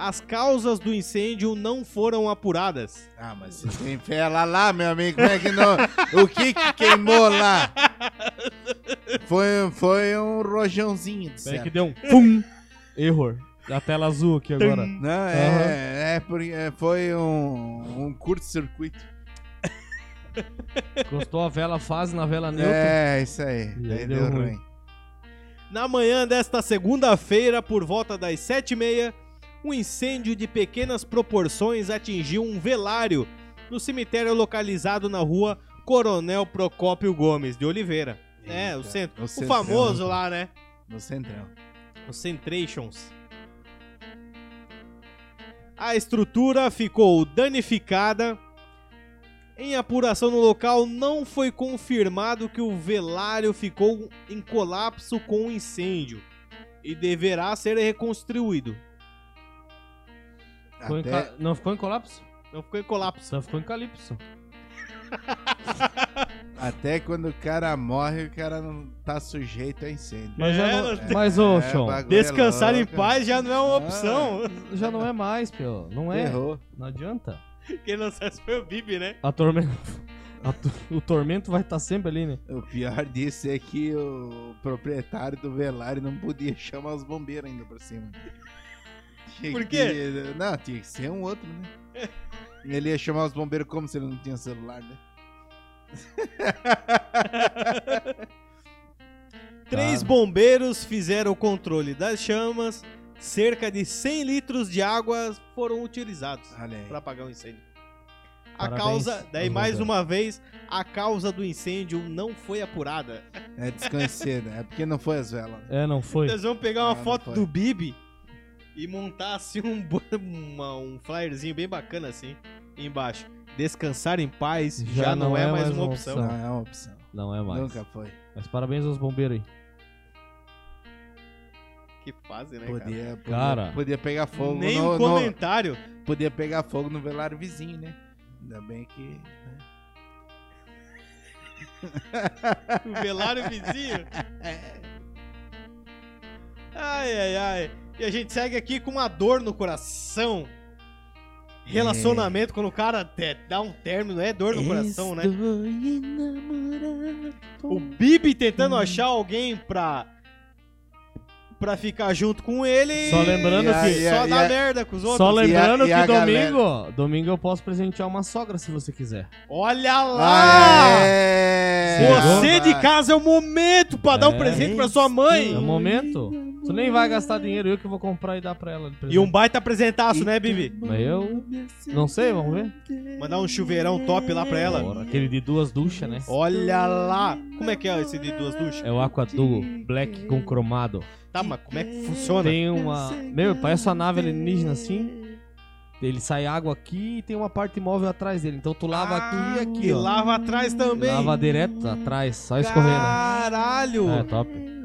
As causas do incêndio não foram apuradas. Ah, mas você tem fé lá, lá, meu amigo. Como é que não? O que que queimou lá? Foi, foi um rojãozinho de Peraí que certo. deu um pum. Error. A tela azul aqui agora. Não, é, é, porque é, foi um, um curto-circuito. Encostou a vela fase na vela neutra. É, isso aí. E aí deu, deu ruim. ruim. Na manhã desta segunda-feira, por volta das sete e meia, um incêndio de pequenas proporções atingiu um velário no cemitério localizado na rua Coronel Procópio Gomes de Oliveira. é, o, Eita, centro, o o centrão. famoso lá, né? No centrão. Os Centrations. A estrutura ficou danificada. Em apuração no local, não foi confirmado que o velário ficou em colapso com o incêndio e deverá ser reconstruído. Ficou em Até, ca- Não ficou em colapso? Não ficou em colapso. Só ficou em calypso. até quando o cara morre, o cara não tá sujeito a incêndio. Mas, já É, não... nós- Mas ô, É, Sean, é Descansar em louco. paz já não é uma Ah. opção. já não é mais, Pio. Não é. Errou. Não adianta. Quem não sabe foi o Bibi, né? A tormenta... a to- O tormento vai estar sempre ali, né? O pior disso é que o proprietário do velário não podia chamar os bombeiros ainda por cima. Por que- quê? Não, tinha que ser um outro, né? Ele ia chamar os bombeiros como se ele não tinha celular, né? Três bombeiros fizeram o controle das chamas. Cerca de 100 litros de água foram utilizados para apagar o incêndio. A Parabéns causa, daí mais bombeiros. uma vez, a causa do incêndio não foi apurada. É desconhecido, é porque não foi as velas. É, não foi. Nós vamos pegar uma Ah, foto do Bibi e montar assim um, uma- um flyerzinho bem bacana assim embaixo. Descansar em paz já, não, é, mais uma opção. Não é uma opção. Não é mais. Nunca foi. Mas parabéns aos bombeiros aí. Que fase, né, cara? Podia, podia, Cara. podia pegar fogo Nem no, um no- comentário. Podia pegar fogo no velário vizinho, né? Ainda bem que. né? O velário vizinho. Ai, ai, ai. E a gente segue aqui com uma dor no coração. Relacionamento, quando o cara te- dá um término, é dor no coração, né? Estou enamorado. O Bibi tentando achar alguém pra. pra ficar junto com ele. Só lembrando e que- Só dá a- merda com os outros. Só lembrando E a- e a que galera- domingo, domingo eu posso presentear uma sogra se você quiser. Olha lá! Ah, é. Você de casa é o momento pra dar um É. presente pra sua mãe. É o momento. Tu nem vai gastar dinheiro, eu que vou comprar e dar pra ela. E um baita apresentaço, né, Bibi? Mas eu não sei, vamos ver. Mandar um chuveirão top lá pra ela. Bora, Aquele de duas duchas, né? Olha lá! Como é que é esse de duas duchas? É o Aquaduo Black com cromado. Tá, mas como é que funciona? Tem uma. Meu, parece uma nave alienígena assim. Ele sai água aqui e tem uma parte móvel atrás dele. Então tu lava aqui e aqui, E lava atrás também. Lava direto atrás, só escorrendo. Caralho! É top.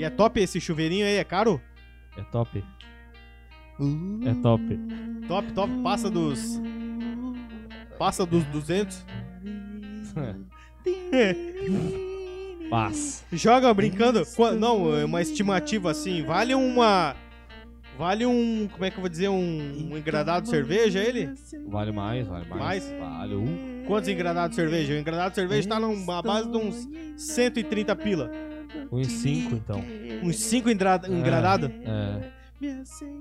E é top esse chuveirinho aí, é caro? É top. É top. Top, top. Passa dos... Passa dos 200. Paz. Joga brincando. Não, é uma estimativa assim. Vale uma... Vale um... Como é que eu vou dizer? Um, um engradado de cerveja ele? Vale mais, vale mais. Mais? Vale um. Quantos engradados de cerveja? O engradado de cerveja tá numa base de uns 130 pila. Um em cinco, então. Uns 5 engradados? É.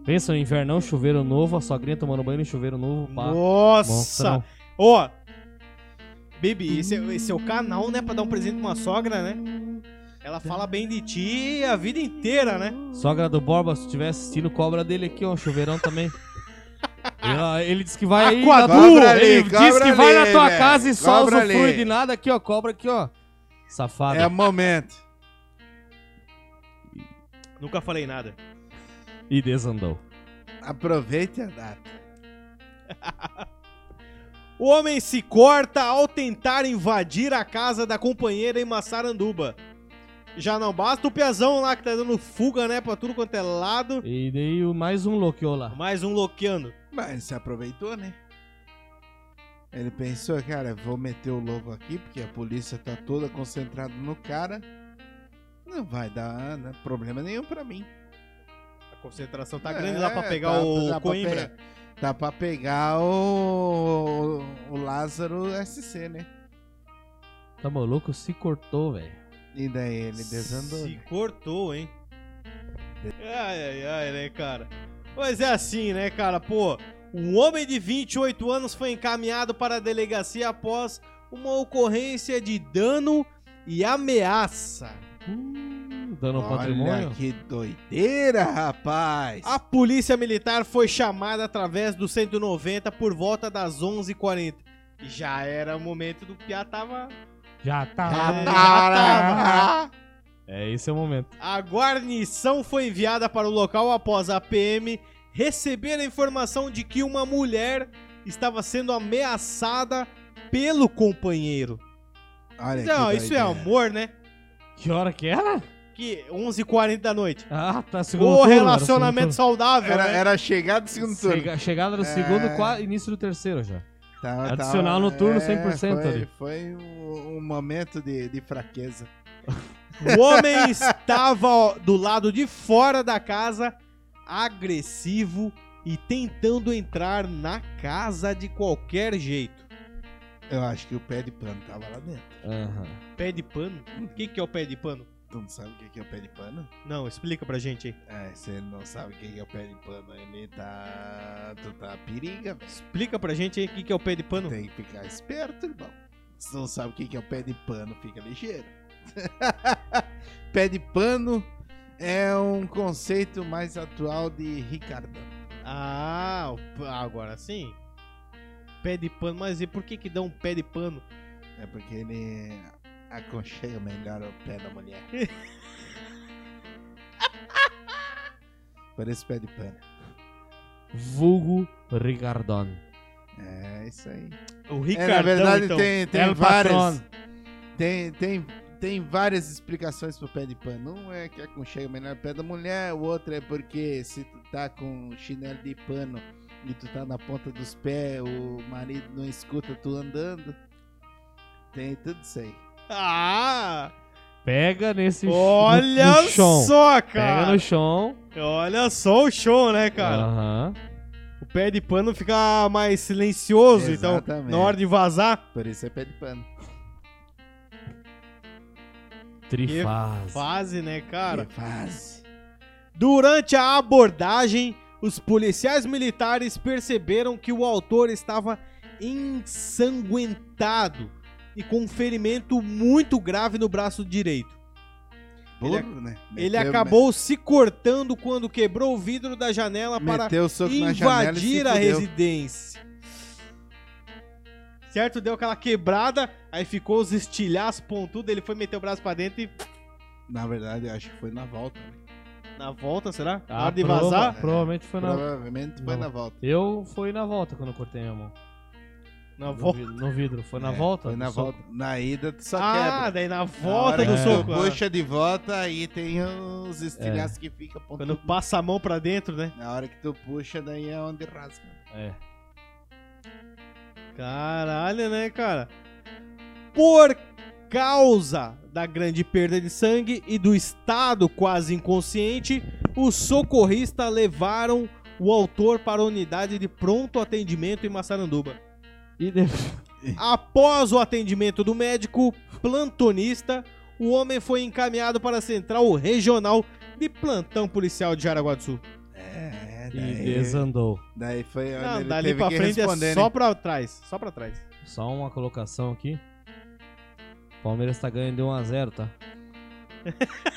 Pensa no invernão, chuveiro novo, a sogrinha tomando banho no chuveiro novo. Pá. Nossa! Ó, Baby, esse, é- esse é o canal, né? Pra dar um presente pra uma sogra, né? Ela fala bem de ti a vida inteira, né? Sogra do Borba, se estiver assistindo, cobra dele aqui, ó. Um chuveirão também. Ele, ele disse que vai aí. Na tua- ali, ele disse que vai ali, na tua velho. casa e só usufrui de nada aqui, ó. Cobra aqui, ó. Safado. É o momento. Nunca falei nada. E desandou. Aproveite a data. O homem se corta ao tentar invadir a casa da companheira em Massaranduba. Já não basta o Piazão lá que tá dando fuga, né? Pra tudo quanto é lado. E daí o- mais um loqueou lá. Mais um loqueando. Mas se aproveitou, né? Ele pensou, cara, vou meter o louco aqui, porque a polícia tá toda concentrada no cara. Não vai dar né, problema nenhum pra mim. A concentração tá É, grande lá pra pegar tá- o dá pra Coimbra. pe- Dá pra pegar o, o Lázaro SC, né? Tá maluco? Se cortou, velho. E daí ele desandou. Se né? cortou, hein? Ai, ai, ai, né, cara? Mas é assim, né, cara? Pô, um homem de 28 anos foi encaminhado para a delegacia após uma ocorrência de dano e ameaça. Hum, dando Olha patrimônio. que doideira, rapaz! A polícia militar foi chamada através do 190 por volta das 11h40. E Já era o momento do Piá tava... Já tá. É, já Para! É, esse é o momento. A guarnição foi enviada para o local após a PM receber a informação de que uma mulher estava sendo ameaçada pelo companheiro. Olha Não, que isso é amor, né? Que hora que era? Que 11h40 da noite. Ah, tá. Segundo O turno, era relacionamento segundo saudável, Era, né? era chegada do segundo turno. turno. Chega- chegada do É. segundo, qua- início do terceiro já. Tava- Adicional tava- noturno é, 100% foi, ali. Foi um, um momento de, de fraqueza. O homem estava do lado de fora da casa, agressivo e tentando entrar na casa de qualquer jeito. Eu acho que o pé de pano tava lá dentro. Aham. Pé de pano? O que, que é o pé de pano? Tu não sabe o que que é o pé de pano? Não, explica pra gente aí. É, ele não sabe o que que é o pé de pano, ele tá. Tu tá periga, velho. Explica pra gente aí o que, é o pé de pano. Tem que ficar esperto, irmão. Se não sabe o que é o pé de pano, fica ligeiro. pé de pano é um conceito mais atual de Ricardão. Ah, agora sim. Pé de pano, mas e por que que dá um pé de pano? É porque ele aconchega melhor o pé da mulher. Parece pé de pano. Vulgo Ricardon. É isso aí. O É, Ricardão, na verdade então. tem, tem El várias. Tem, tem, tem várias explicações pro pé de pano. Um é que aconchega melhor o pé da mulher, o outro é porque se tu tá com chinelo de pano e tu tá na ponta dos pés, o marido não escuta tu andando. Tem tudo isso aí. Ah! Pega nesse Olha no, no chão. só, Pega cara! no chão. Olha só o show, né, cara? Aham. O pé de pano fica mais silencioso, então, Exatamente. na hora de vazar, Por isso é pé de pano. Trifase. fase, né, cara? Que fase. Durante a abordagem, os policiais militares perceberam que o autor estava ensanguentado e com um ferimento muito grave no braço direito. Burro, né? Ele Meteu- acabou se cortando quando quebrou o vidro da janela para Meteu o soco na janela e invadir a residência. Certo? Deu aquela quebrada, aí ficou os estilhaços pontudos, ele foi meter o braço pra dentro e Na verdade, eu acho que foi na volta. né? na volta, será? Na Ah, hora de prova- vazar? Provavelmente foi na. Provavelmente foi Não. na volta. Eu fui na volta quando eu cortei minha mão. Na No, volta. no vidro. Foi na É, volta? Foi na soco? volta. Na ida, só Ah, quebra. daí na Na volta hora do é. soco. tu ah. puxa de volta, aí tem os estilhaços que ficam Quando passa a mão pra dentro, né? Na hora que tu puxa, daí é onde rasga. É. Caralho, né, cara? Por causa da grande perda de sangue e do estado quase inconsciente, os socorristas levaram o autor para a unidade de pronto atendimento em Massaranduba. E de- Após o atendimento do médico plantonista, o homem foi encaminhado para a central regional de plantão policial de Jaraguá do Sul. É, e daí, desandou. daí foi onde Não, ele dali teve pra que frente responder, é né? só pra trás, só pra trás. Só uma colocação aqui. Palmeiras tá ganhando de 1x0, tá?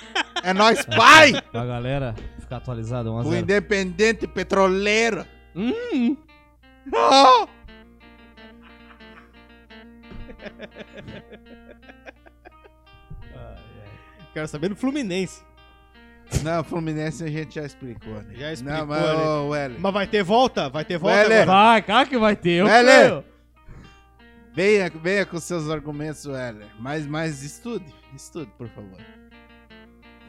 É nóis, pai! Pra galera ficar atualizada, o 1x0. independente petroleiro. Hum, Oh! Quero saber do Fluminense. Não, o Fluminense a gente já explicou, né? Já explicou, Não, mas, né? ô, Weller, Mas vai ter volta? Vai ter volta Weller. agora? vai, cara que vai ter. Eu creio. venha, venha com seus argumentos, Weller. Mas, mas estude, estude, por favor.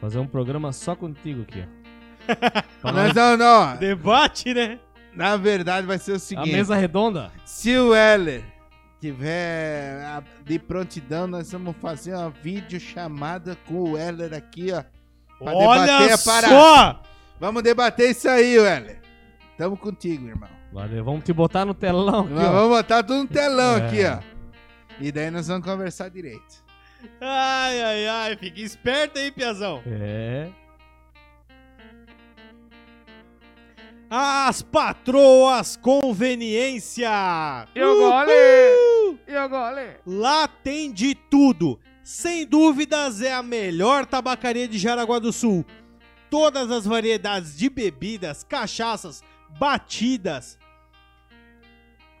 Fazer um programa só contigo aqui, ó. Mas não, não. Debate, né? Na verdade vai ser o a seguinte. mesa redonda? Se o Weller tiver de prontidão, nós vamos fazer uma videochamada com o Weller aqui, ó. Pra debater Olha a parada. só! Vamos debater isso aí, Weller. Tamo contigo, irmão. Valeu, vamos te botar no telão aqui, Nós ó. vamos botar tudo no telão É. aqui, ó. E daí nós vamos conversar direito. Ai, ai, ai, fica esperto aí, Piazão. É. As patroas conveniência. Eu gole! Uhul! E gole? Lá tem de tudo. Sem dúvidas, é a melhor tabacaria de Jaraguá do Sul. Todas as variedades de bebidas, cachaças, batidas.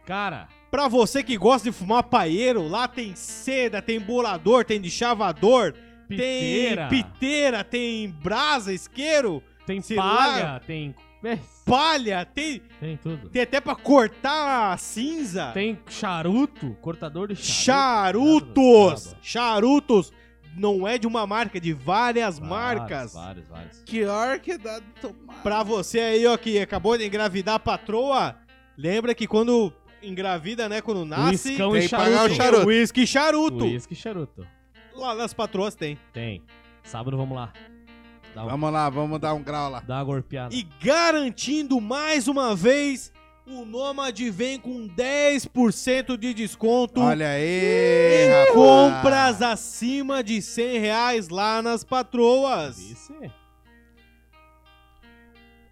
Cara, Pra você que gosta de fumar paieiro, lá tem seda, tem bolador, tem de chavador, piteira. tem piteira, tem brasa, isqueiro, Tem palha, tem... É, palha, tem, tem tudo. tem até pra cortar a cinza. Tem charuto, cortador de charuto. Charutos! Charutos! Não é de uma marca, é de várias marcas. Vários, vários. Que hora que dá de tomar. Pra você aí, ó, que acabou de engravidar a patroa, lembra que quando engravida, né, quando nasce, tem que pagar o charuto. whisky e charuto. Uísque e charuto. Lá nas patroas tem. Tem. Sábado vamos lá. Um- Vamos lá, vamos dar um grau lá. dá uma golpeada. E garantindo mais uma vez, o Nômade vem com 10% de desconto Olha aí, em rapaz. compras acima de 100 reais lá nas patroas. Isso.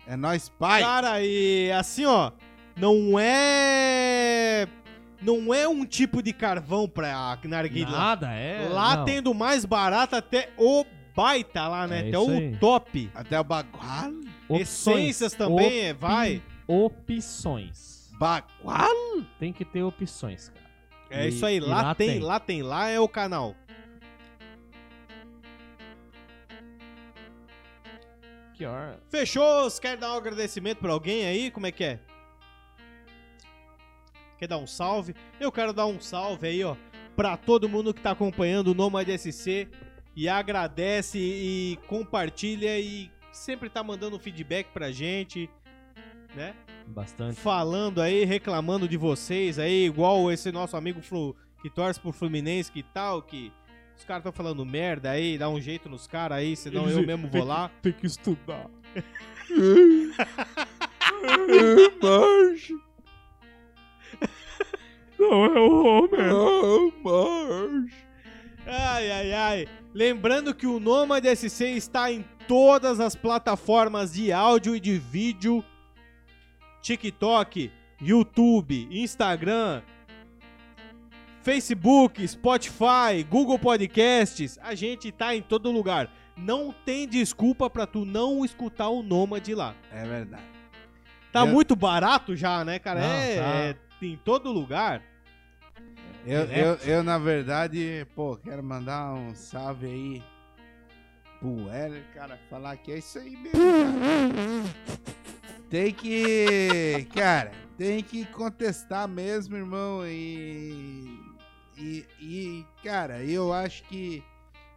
É nóis, pai. Cara, e assim, ó, não é. Não é um tipo de carvão pra narguilha. Nada, é. lá não. tem do mais barato até o baita lá, né? É até o aí. top. Até o bagual. Opções. Essências também, é, vai. Opções. Bagual? Tem que ter opções, cara. É E- isso aí, lá, lá tem, tem. lá tem, lá é o canal. Que hora? Fechou? Você quer dar um agradecimento pra alguém aí? Como é que é? Quer dar um salve? Eu quero dar um salve aí, ó, pra todo mundo que tá acompanhando o Nomad SC e agradece e compartilha e sempre tá mandando feedback pra gente, né? Bastante. Falando aí, reclamando de vocês aí, igual esse nosso amigo Flu, que torce pro Fluminense, que tal, que os caras tão falando merda aí, dá um jeito nos caras aí, senão eu mesmo vou lá. Tem que estudar. Marcha. Não é o Homer. Oh, marcha. Ai, ai, ai. Lembrando que o Nomad SC está em todas as plataformas de áudio e de vídeo: TikTok, YouTube, Instagram, Facebook, Spotify, Google Podcasts. A gente tá em todo lugar. não tem desculpa pra tu não escutar o Nômade lá. É verdade. Tá Eu- muito barato já, né, cara? Não, é, tá. é em todo lugar. Eu, Direto. eu, eu, na verdade, pô, quero mandar um salve aí pro Heller, cara, falar que é isso aí mesmo, cara. Tem que, cara, tem que contestar mesmo, irmão, e, e, e, cara, eu acho que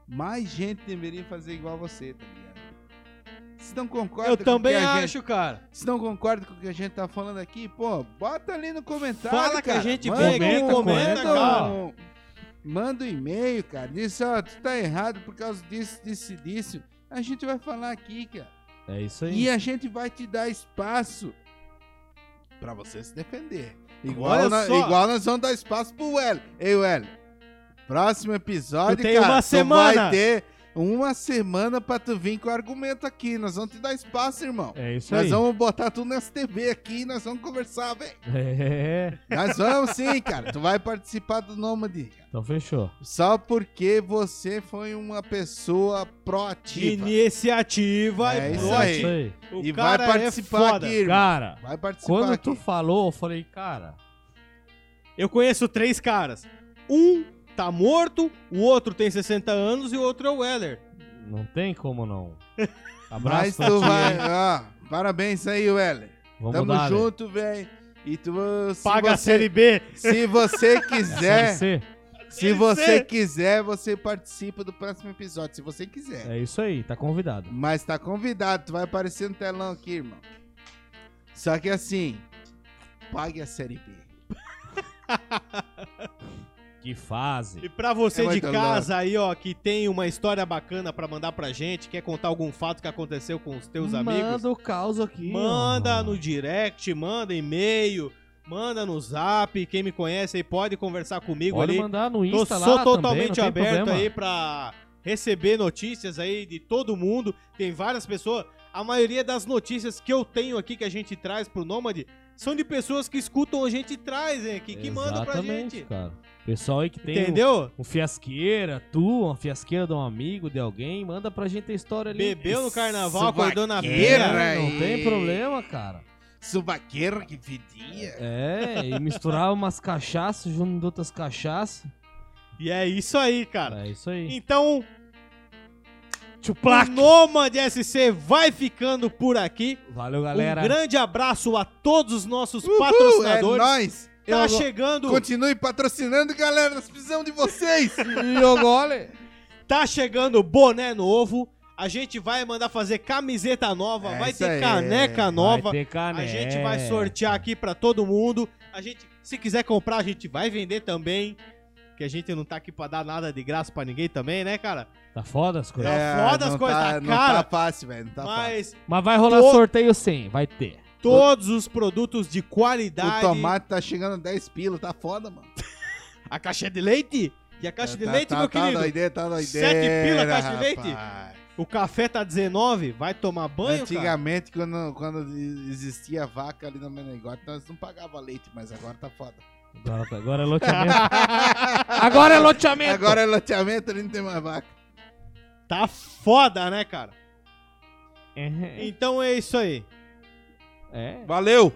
mais gente deveria fazer igual você, tá ligado? Se não concorda Eu com também o que a acho, gente, cara. se não concorda com o que a gente tá falando aqui, pô, bota ali no comentário, Fala que a cara. gente Manda aqui, um- comenta, manda cara. um- Manda um e-mail, cara. Diz, ó, tu tá errado por causa disso, disso disso. A gente vai falar aqui, cara. É isso aí. E a gente vai te dar espaço pra você se defender. Igual, na- igual nós vamos dar espaço pro Well. Ei, Well. Próximo episódio, Tu tem cara, uma semana. vai ter uma semana pra tu vir com argumento aqui. Nós vamos te dar espaço, irmão. É isso Nós aí. vamos botar tudo nessa TV aqui e nós vamos conversar, velho. É. Nós vamos sim, cara. Tu vai participar do Nômade. Então fechou. Só porque você foi uma pessoa proativa. iniciativa É e isso É aí. isso aí. O E vai cara é participar foda. aqui, irmão. Cara, Vai participar quando aqui. tu falou, eu falei, cara, Eu conheço três caras. Um tá morto, o outro tem 60 anos e o outro é o Weller. não tem como não. Abraço Mas tu vai. parabéns aí, Weller. Vamos Tamo dar, junto, velho. E tu. Se Paga a você, Série B. Se você quiser. Se você quiser, você participa do próximo episódio. Se você quiser. É isso aí, tá convidado. Mas tá convidado, tu vai aparecer no telão aqui, irmão. Só que assim, pague a série B. Que fase. E pra você É de casa aí, ó, que tem uma história bacana pra mandar pra gente, quer contar algum fato que aconteceu com os teus amigos, Manda o caos aqui. manda ó. no direct, manda e-mail, manda no zap. Quem me conhece aí pode conversar comigo Pode ali. mandar no Tô, Insta sou lá totalmente também, não tem aberto problema. aí pra receber notícias aí de todo mundo. Tem várias pessoas. A maioria das notícias que eu tenho aqui que a gente traz pro Nômade são de pessoas que escutam a gente traz, hein, aqui, que mandam pra gente. cara. Pessoal aí que tem um, Entendeu? um fiasqueira, tu, uma fiasqueira de um amigo, de alguém, manda pra gente a história ali. Bebeu no carnaval, acordou na beira. Não tem problema, cara. Subaqueiro que fedia. É, e misturar umas cachaças junto de outras cachaças. E é isso aí, cara. É isso aí. Então, o Tchuplac. Nômade SC vai ficando por aqui. Valeu, galera. Um grande abraço a todos os nossos Uhul, patrocinadores. É nóis. Tá Eu- chegando, Continue patrocinando, galera. Nós precisamos de vocês. E o gole? tá chegando boné novo. A gente vai mandar fazer camiseta nova, É vai ter caneca Vai nova. ter caneca. A gente vai sortear aqui pra todo mundo. A gente, se quiser comprar, a gente vai vender também. Que a gente não tá aqui pra dar nada de graça pra ninguém também, né, cara? Tá foda as coisas. Tá foda as não coisas, tá, tá não cara. tá fácil, velho. Não tá fácil. Mas Mas vai rolar To- sorteio sim, vai ter. todos os produtos de O qualidade. tomate tá chegando a 10 pila, tá foda, mano. A caixa de leite? E a caixa de tá, leite, tá, meu tá querido? Doideira, tá doideira, Sete pila a caixa de leite? O café tá 19, vai tomar banho, cara? Antigamente, quando, quando existia vaca ali no Menegote, nós não pagava leite, mas agora tá foda. Agora, agora é loteamento. agora é loteamento. Agora é loteamento, ali não tem mais vaca. Tá foda, né, cara? É. Então é isso aí. é. Valeu!